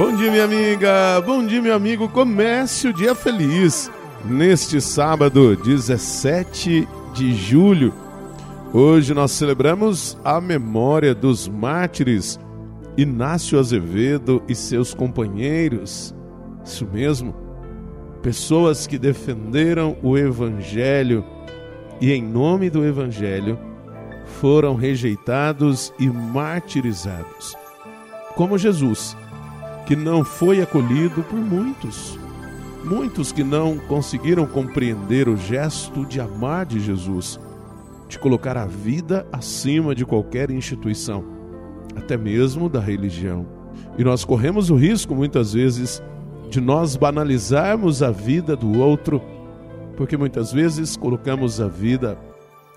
Bom dia, minha amiga. Bom dia, meu amigo. Comece o dia feliz. Neste sábado, 17 de julho, hoje nós celebramos a memória dos mártires Inácio Azevedo e seus companheiros. Isso mesmo, pessoas que defenderam o Evangelho e, em nome do Evangelho, foram rejeitados e martirizados. Como Jesus, que não foi acolhido por muitos. Muitos que não conseguiram compreender o gesto de amar de Jesus, de colocar a vida acima de qualquer instituição, até mesmo da religião. E nós corremos o risco, muitas vezes, de nós banalizarmos a vida do outro, porque muitas vezes colocamos a vida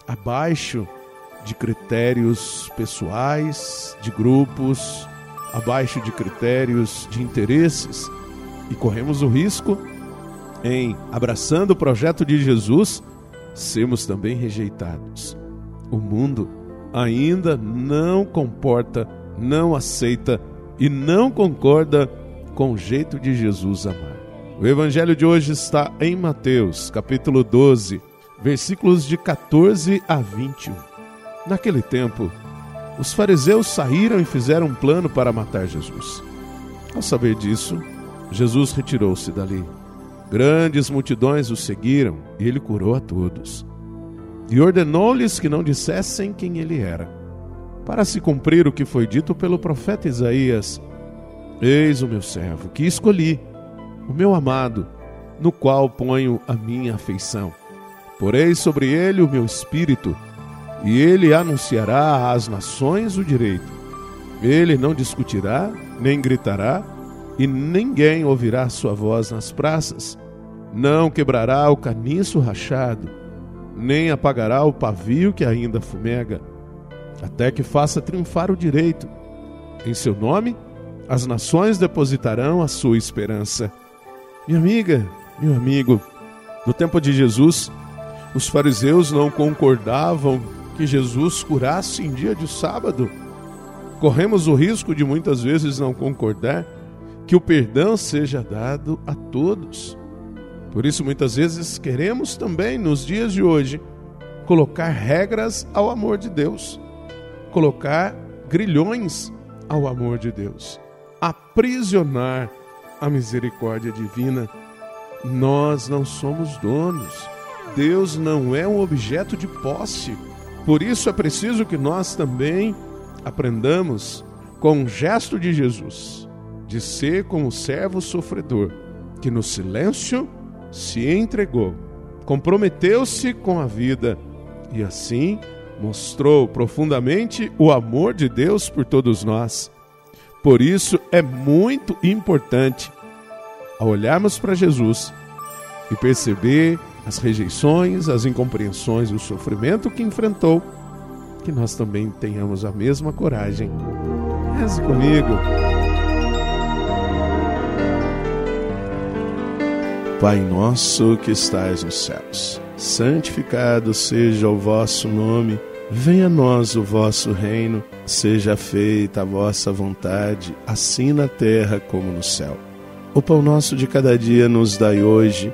abaixo de critérios pessoais, de grupos, abaixo de critérios de interesses e corremos o risco em, abraçando o projeto de Jesus, sermos também rejeitados. O mundo ainda não comporta, não aceita e não concorda com o jeito de Jesus amar. O evangelho de hoje está em Mateus, capítulo 12, versículos de 14 a 21. Naquele tempo, os fariseus saíram e fizeram um plano para matar Jesus. Ao saber disso, Jesus retirou-se dali. Grandes multidões o seguiram e ele curou a todos. E ordenou-lhes que não dissessem quem ele era, para se cumprir o que foi dito pelo profeta Isaías: Eis o meu servo, que escolhi, o meu amado, no qual ponho a minha afeição. Porei sobre ele o meu espírito e ele anunciará às nações o direito. Ele não discutirá, nem gritará, e ninguém ouvirá sua voz nas praças. Não quebrará o caniço rachado, nem apagará o pavio que ainda fumega, até que faça triunfar o direito. Em seu nome, as nações depositarão a sua esperança. Minha amiga, meu amigo, no tempo de Jesus, os fariseus não concordavam que Jesus curasse em dia de sábado. Corremos o risco de muitas vezes não concordar que o perdão seja dado a todos. Por isso, muitas vezes queremos também, nos dias de hoje, colocar regras ao amor de Deus, colocar grilhões ao amor de Deus, aprisionar a misericórdia divina. Nós não somos donos. Deus não é um objeto de posse. Por isso é preciso que nós também aprendamos com o gesto de Jesus, de ser como servo sofredor, que no silêncio se entregou, comprometeu-se com a vida e assim mostrou profundamente o amor de Deus por todos nós. Por isso é muito importante, olharmos para Jesus e perceber as rejeições, as incompreensões e o sofrimento que enfrentou, que nós também tenhamos a mesma coragem. Reze comigo. Pai nosso que estais nos céus, santificado seja o vosso nome, venha a nós o vosso reino, seja feita a vossa vontade, assim na terra como no céu. O pão nosso de cada dia nos dai hoje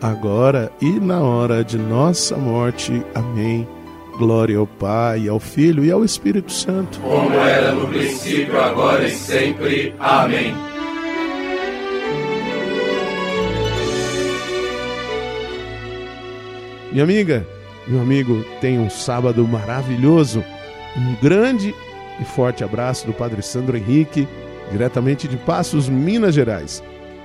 agora e na hora de nossa morte. Amém. Glória ao Pai, ao Filho e ao Espírito Santo. Como era no princípio, agora e sempre. Amém. Minha amiga, meu amigo, tenha um sábado maravilhoso. Um grande e forte abraço do Padre Sandro Henrique, diretamente de Passos, Minas Gerais.